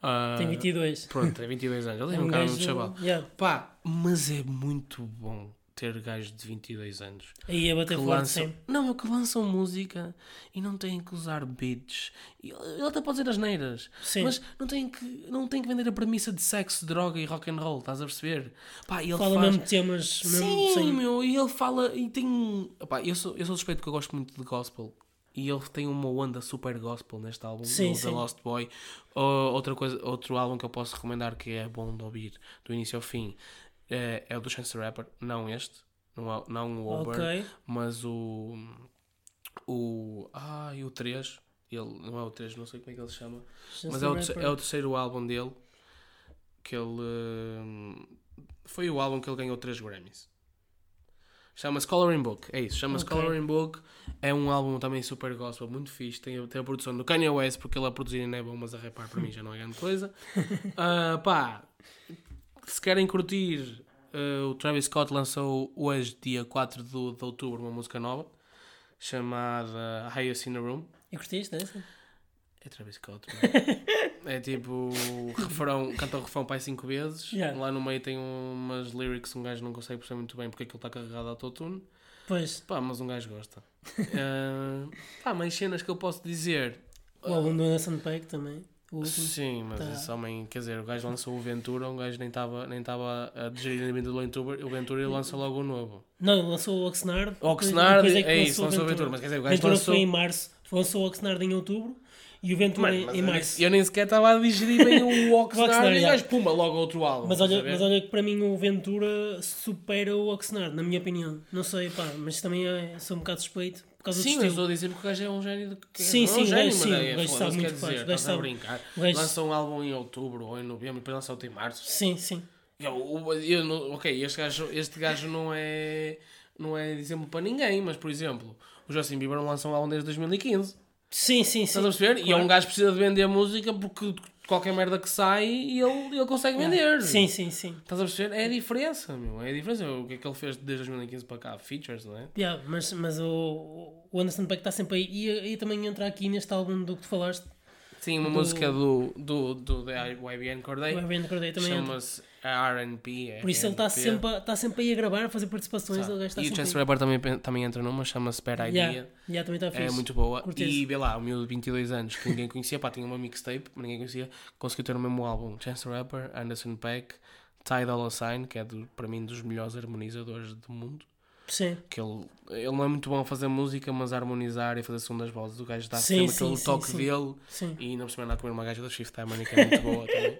Ah, Tem 22. Pronto, tem 22 anos, ele é É um, cara muito chaval. yeah. Pá, mas é muito bom ter gajos de 22 anos Aí a bater que lançam, sim. não, é que lançam música e não têm que usar beats. Ele até pode dizer as neiras, Sim. mas não tem, que, não tem que vender a premissa de sexo, droga e rock and roll, estás a perceber? Pá, ele Fala faz... mesmo temas. Mesmo, Sim, sim. meu, e ele fala e tem. Opá, eu, sou, eu sou suspeito que eu gosto muito de gospel. E ele tem uma onda super gospel neste álbum, Sim, do The sim. Lost Boy. Ou outra coisa, outro álbum que eu posso recomendar que é bom de ouvir do início ao fim é, é o do Chance the Rapper, não este, não, é- não o Over, Ok. mas o. O. Ah, e o 3. Ele, não é o 3, não sei como é que ele se chama. Mas é o, é o terceiro álbum dele que ele. hum, foi o álbum que ele ganhou 3 Grammys. Chama-se Coloring Book, é isso. Chama-se Ok. Coloring Book. É um álbum também super gospel, muito fixe. Tem, a- tem a produção do Kanye West, porque ele a produzir ainda é bom, mas a rapar para mim já não é grande coisa. <laughs> Ah, pá, se querem curtir, ah, o Travis Scott lançou hoje, dia 4 de, de outubro, uma música nova chamada Highest in the Room. E curtiste dessa? É Travis Scott. mano. é tipo, refrão, canta o refrão pai cinco vezes. Yeah. Lá no meio tem umas lyrics que um gajo não consegue perceber muito bem porque aquilo está carregado a autotune. Pois, Pá, mas um gajo gosta. Ah, <laughs> pá, mais cenas que eu posso dizer. o álbum do Anderson Paak também. O último. Sim, mas Tá. esse homem, quer dizer, o gajo lançou o Ventura, um gajo nem estava nem tava a digerir a vinda do Ventura, o Ventura ele lança logo o novo. Não, lançou o Oxnard. O Oxnard, depois é, que isso, lançou o Ventura, mas quer dizer, o gajo Ventura lançou. foi em março. Lançou o Oxnard em outubro e o Ventura Mano, em, em eu nem- março. Eu nem sequer estava a digerir bem o <laughs> Oxnard e gajo, puma, logo outro álbum. Mas olha, mas olha que para mim o Ventura supera o Oxnard, na minha opinião. Não sei, pá, mas também é, sou um bocado suspeito por causa Sim, do mas estou a dizer porque o gajo é um gênio de que Sim, não é sim, um gênio, mas sim, é, o gajo sabe muito dizer, mais, o gajo sabe. brincar. Gajo- Lança um álbum em outubro ou em novembro depois lança outro em março. Sim, sim. Eu, eu não- ok, este gajo, este gajo não é não é exemplo para ninguém, mas por exemplo, o Justin Bieber não lança um álbum desde 2015. Sim, sim, sim. Estás a perceber? E é Claro. um gajo que precisa de vender música porque qualquer merda que sai ele, ele consegue vender. Sim, sim, sim. Estás a perceber? É a diferença, meu. É a diferença. O que é que ele fez desde 2015 para cá? Features, não é? Yeah, mas, mas o, o Anderson Paak está sempre aí. E aí também entra aqui neste álbum do que tu falaste, Sim, uma do- música do, do, do, da YBN Corday. O Evan Corday também entra. Chama-se RP. é Por isso ele está sempre, tá sempre aí a gravar, a fazer participações. Ele está E o Chance. Rapper também, também entra numa, chama-se Bad Idea. Yeah, yeah, também está É fixe. muito boa. E vê lá, o meu de 22 anos que ninguém conhecia, pá, tinha uma mixtape, ninguém conhecia, conseguiu ter o mesmo álbum. Chance Rapper, Anderson Peck, Ty Dolla Sign, que é do, para mim dos melhores harmonizadores do mundo. Sim. Que ele, ele não é muito bom a fazer música, mas a harmonizar e fazer segundas vozes. O gajo dá Sim, sempre aquele sim, toque sim, dele Sim. e não percebe nada comer uma gaja da Shift Harmony, que é muito <laughs> boa também.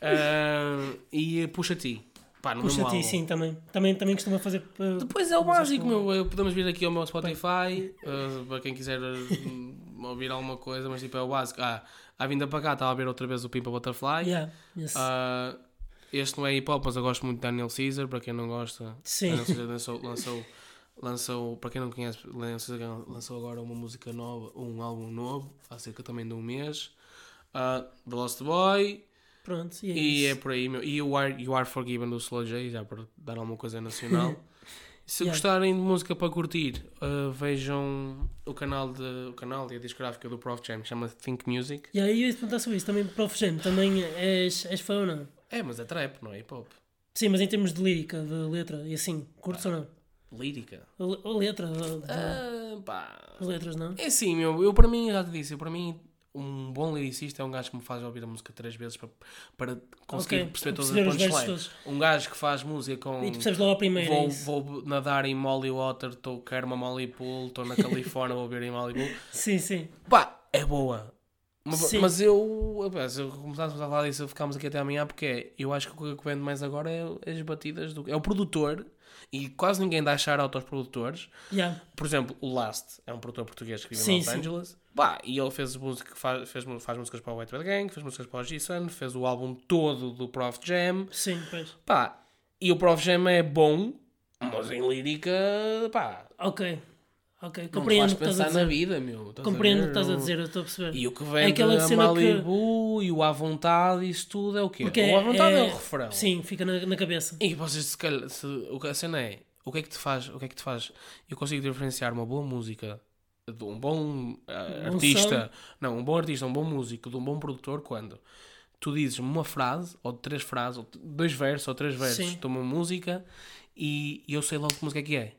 Ah, e Puxa-Ti. Pá, no Puxa ti, sim, também. Também, também costuma fazer. uh, Depois é o básico, meu. Podemos vir aqui ao meu Spotify eh, para quem quiser <laughs> ouvir alguma coisa, mas tipo é o básico. Ah, à vinda para cá estava a ver outra vez o Pimpa Butterfly. yeah, yes. Ah, este não é hip hop, mas eu gosto muito de Daniel Caesar. Para quem não gosta, Sim. Daniel Caesar lançou, lançou, lançou, para quem não conhece, Daniel Caesar lançou agora uma música nova, um álbum novo, há cerca também de um mês. Ah, The Lost Boy, Pronto, e é e é por aí, meu. E o Are, You Are Forgiven do Slow J, já para dar alguma coisa nacional. <laughs> Se Yeah. gostarem de música para curtir, uh, vejam o canal, de, o canal e a discográfica do Prof Jam, que chama Think Music. E aí eu ia te perguntar sobre isso também, Prof. Jam, também és, és fã ou não? É, mas é trap, não é hip hop. Sim, mas em termos de lírica, de letra, e assim, curtes ou não? Lírica. A, le- a letra, de, de- Ah, pá. as letras, não? É assim, meu. Eu para mim, já te disse, eu, para mim, um bom lyricista é um gajo que me faz ouvir a música três vezes para, para conseguir Ok, perceber todas as punchlines. Um gajo que faz música com. E tu percebes logo a primeira, é Vou, isso. vou nadar em Molly Water, tô, quero uma Molly Pool, estou na <laughs> Califórnia, vou beber em Malibu. Sim, sim. Pá, é boa. Mas, mas eu, pá, se começássemos a falar disso, ficámos aqui até amanhã, porque é, eu acho que o que vende mais agora é as batidas do. É o produtor, e quase ninguém dá shout aos produtores. Yeah. Por exemplo, o Last é um produtor português que vive Sim, em Los sim. Angeles. Pá, e ele fez música, faz, fez, faz músicas para o White Bad Gang, fez músicas para o G-Sun, fez o álbum todo do Prof Jam. Sim, pois. Pá, e o Prof Jam é bom, mas em lírica, pá, Ok. Ok, compreendo o que estás a pensar na dizer. vida, meu. Estás Compreendo o que estás a dizer, eu estou a perceber. E o que É vem aquela da cena que- Malibu e o à vontade, isso tudo é o quê? Porque o à vontade é, o refrão. Sim, fica na, na cabeça. E vocês, se calhar, se, o que a cena é, o que é que te faz, o que é que te faz, eu consigo diferenciar uma boa música de um bom Um artista, não, um bom artista, um bom músico, de um bom produtor, quando tu dizes uma frase, ou três frases, ou dois versos, ou três versos Sim. de uma música, e, e eu sei logo que música é que é.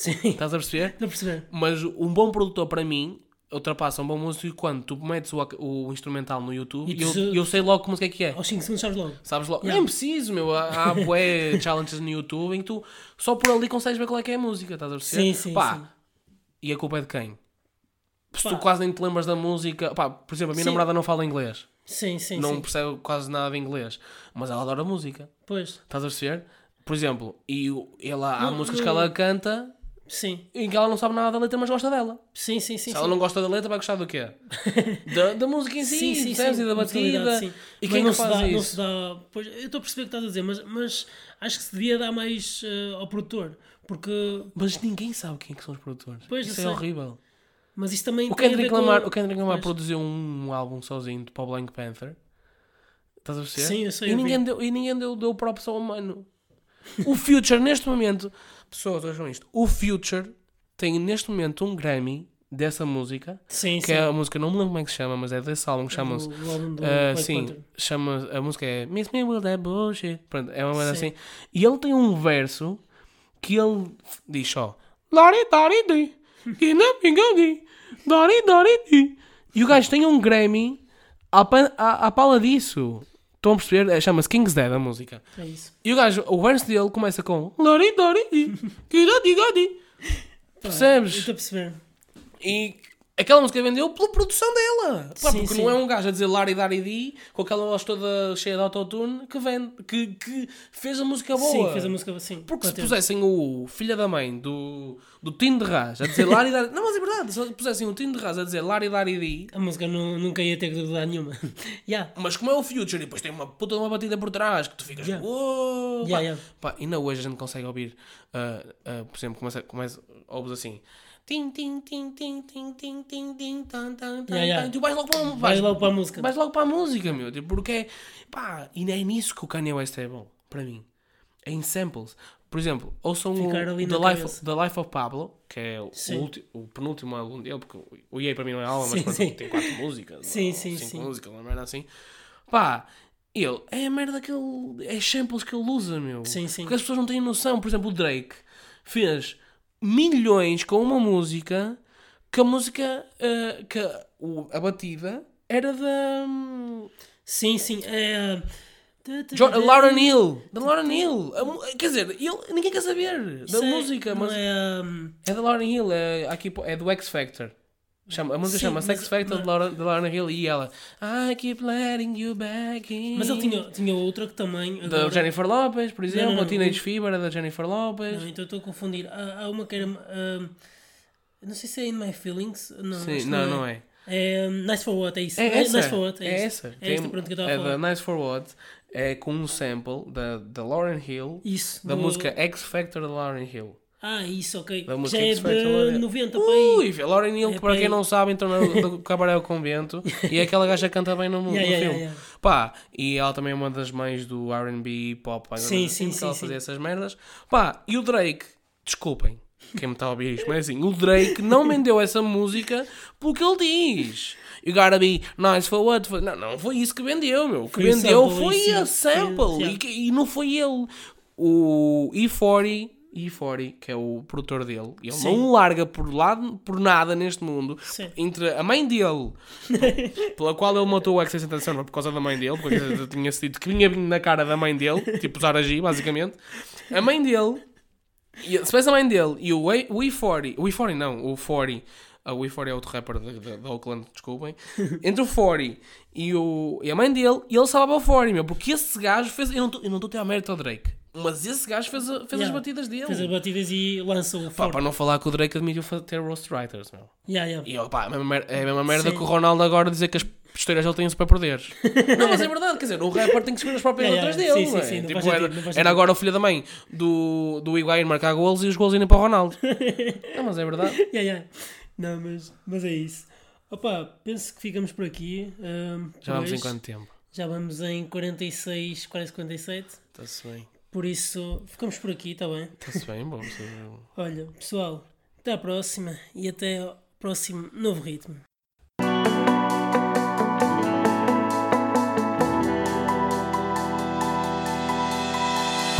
Sim, Estás a perceber? estou a perceber. Mas um bom produtor para mim ultrapassa um bom músico quando tu metes o, o instrumental no YouTube E eu, se- eu sei logo que música é que é. Aos 5 segundos sabes logo. Sabes logo? Yeah. Nem preciso, meu. Há, há bué <laughs> challenges no YouTube em que tu só por ali consegues ver qual é que é a música, estás a perceber? Sim, sim, Pá, sim. e a culpa é de quem? Se Pá. tu quase nem te lembras da música. Pá, por exemplo, a minha Sim. namorada não fala inglês. Sim, sim, não sim. percebe quase nada de inglês. Mas ela adora música. Pois, Estás a perceber? Por exemplo, e ela, há Não, músicas não- que ela canta sim. em que ela não sabe nada da letra, mas gosta dela. Sim, sim, sim. Se ela sim. não gosta da letra, vai gostar do quê? <laughs> da, da música em si, Sim, sim, percebes? E da batida. sim. E Mas quem não que se dá, isso? Não se dá, pois, eu estou a perceber o que estás a dizer, mas, mas acho que se devia dar mais eh, ao produtor. Porque. Mas ninguém sabe quem é que são os produtores. Pois, Isso é sei. horrível. Mas isso também O tem Kendrick ver com- Lamar, o Kendrick Lamar produziu um álbum sozinho para o Black Panther. Estás a perceber? Sim, eu sei, E eu ninguém, vi. deu, e ninguém deu, deu props ao humano. O Future, neste momento, pessoas, vejam isto. O Future tem neste momento um Grammy dessa música, Sim, que sim. é a música, não me lembro como é que se chama, mas é desse álbum que chama-se. Do Ah, Black sim, Panther. chama, a música é Miss Me With That Bullshit. Pronto, é uma coisa Sim. assim. E ele tem um verso que ele diz só Lari Dari Di, Kinapingadi, Dari Dari Di. E o gajo tem um Grammy à, pa- à, à pala disso. Estão a perceber? É, Chama-se King's Dead a música. É isso. E o gajo, o verso dele começa com Lari Dari Di, Kinapingadi. Pá, Percebes? Estou a perceber. E aquela música vendeu pela produção dela. Pá, Sim, porque sim. não é um gajo a dizer Lari Dari Di com aquela voz toda cheia de autotune que, vende, que, que fez a música boa. Sim, fez a música assim. Porque se pusessem o filho da mãe do, do Tino de Rás a dizer Lari Dari <laughs> Não, mas é verdade. Se pusessem o Tino de Rás a dizer Lari Dari Di, A música nu- nunca ia ter dudar nenhuma. <laughs> yeah. mas como é o Future, e depois tem uma puta de uma batida por trás que tu ficas. Yeah. "Uou", Yeah, pá. yeah. Pá, ainda hoje a gente consegue ouvir, ah, ah, por exemplo, começa, começa, ouves assim. Tim, tim, tim, tim, tim, tim, tim, tim, tan, tan, tan, Yeah. Tu vais logo para, a- Vais logo para a música. vais logo para a música, meu. Tipo, porque é. Pá, e é nisso que o Kanye West é bom, para mim. É em samples. Por exemplo, ouçam o The Life, cabeça. The Life of Pablo, que é o, ulti- o penúltimo álbum dele, porque o EA para mim não é álbum, mas Sim, pronto, sim. tem quatro músicas, Sim, sim, cinco sim. músicas, uma merda assim. Pá, ele, é a merda que ele, é samples que ele usa, meu. Sim, sim. Porque as pessoas não têm noção. Por exemplo, o Drake fez milhões com uma música que a música, eh, que o- a batida era da hum, Sim, sim. É. Jo- Lauren Hill. Da Lauren Hill. Quer dizer, ele, ninguém quer saber da é- música, mas é... é. hum, da Lauren Hill. É, aqui, é do X Factor. Chama, a música Sim, chama-se mas- X Factor mas- de Lauren, de Lauren Hill e ela I keep letting you back in. Mas ele tinha, tinha outra que também. Da Agora, Jennifer Lopez, por exemplo. não, não. A Teenage Fever é da Jennifer Lopez. Não, então estou a confundir. Há, há uma que era. hum, não sei se é In My Feelings. Não, Sim, não, não é. É hum, Nice for What, é isso. É essa. Nice for What, é, é essa. É Tem- esta pronto que eu estava é a falar. da Nice for What. É com um sample da, da Lauren Hill. Isso. Da do- música X Factor da Lauren Hill. Ah, isso, ok. Da música Já é Factor. de 90 para aí. Ui, a Lauren Hill, É que para para quem aí. não sabe, entrou no, <laughs> do Cabaré ao Convento e é aquela gaja que canta bem no, no Yeah, yeah, filme. yeah, yeah. Pá, e ela também é uma das mães do RB pop. Sim, assim, sim, que sim, ela sim. fazia essas merdas. Pá, e o Drake, desculpem quem me está a ouvir isto, mas é assim, o Drake não vendeu essa música pelo que ele diz. You gotta be nice for what? for-" Não, não foi isso que vendeu, meu. O que Foi o vendeu sample, foi sim, a sim, sample. sim. E, que- e não foi ele. O E40, E40, que é o produtor dele, ele Sim. não larga por lado por nada neste mundo. Sim. Entre a mãe dele, <laughs> pela qual ele matou o X-60 Server por causa da mãe dele, porque eu tinha dito que vinha na cara da mãe dele, tipo Zara G, basicamente. A mãe dele, e, se tivesse a mãe dele e o, E- o E40, o E40 não, o 40, ah, o E40 é outro rapper da Oakland, desculpem. Entre o 40 e, o, e a mãe dele, ele salvava o 40, meu, porque esse gajo fez. Eu não tô- eu não estou a ter a mérito ao Drake, mas esse gajo fez, a- fez as Yeah. batidas dele. Fez as batidas e lança o Pá, para não falar que o Drake admitiu ter roast writers, meu. Yeah, yeah. E opá, a mesma mer- é a mesma merda Sim. que o Ronaldo agora dizer que as pisteiras dele têm superpoderes. <laughs> não, mas é verdade, quer dizer, o rapper tem que escolher as próprias letras yeah, dele, sim, não é? sim, sim, Tipo, era, sentido, era agora o filho da mãe do, do Higuaín marcar golos e os gols irem para o Ronaldo. <laughs> não, mas é verdade. <laughs> Yeah, yeah. Não, mas, mas é isso. Opa, penso que ficamos por aqui. hum, Já vamos em quanto tempo? Já vamos em 46, quase 47. Está-se bem. Por isso, ficamos por aqui, está bem? Está-se bem, bom. <laughs> Olha, pessoal, até à próxima e até ao próximo novo ritmo.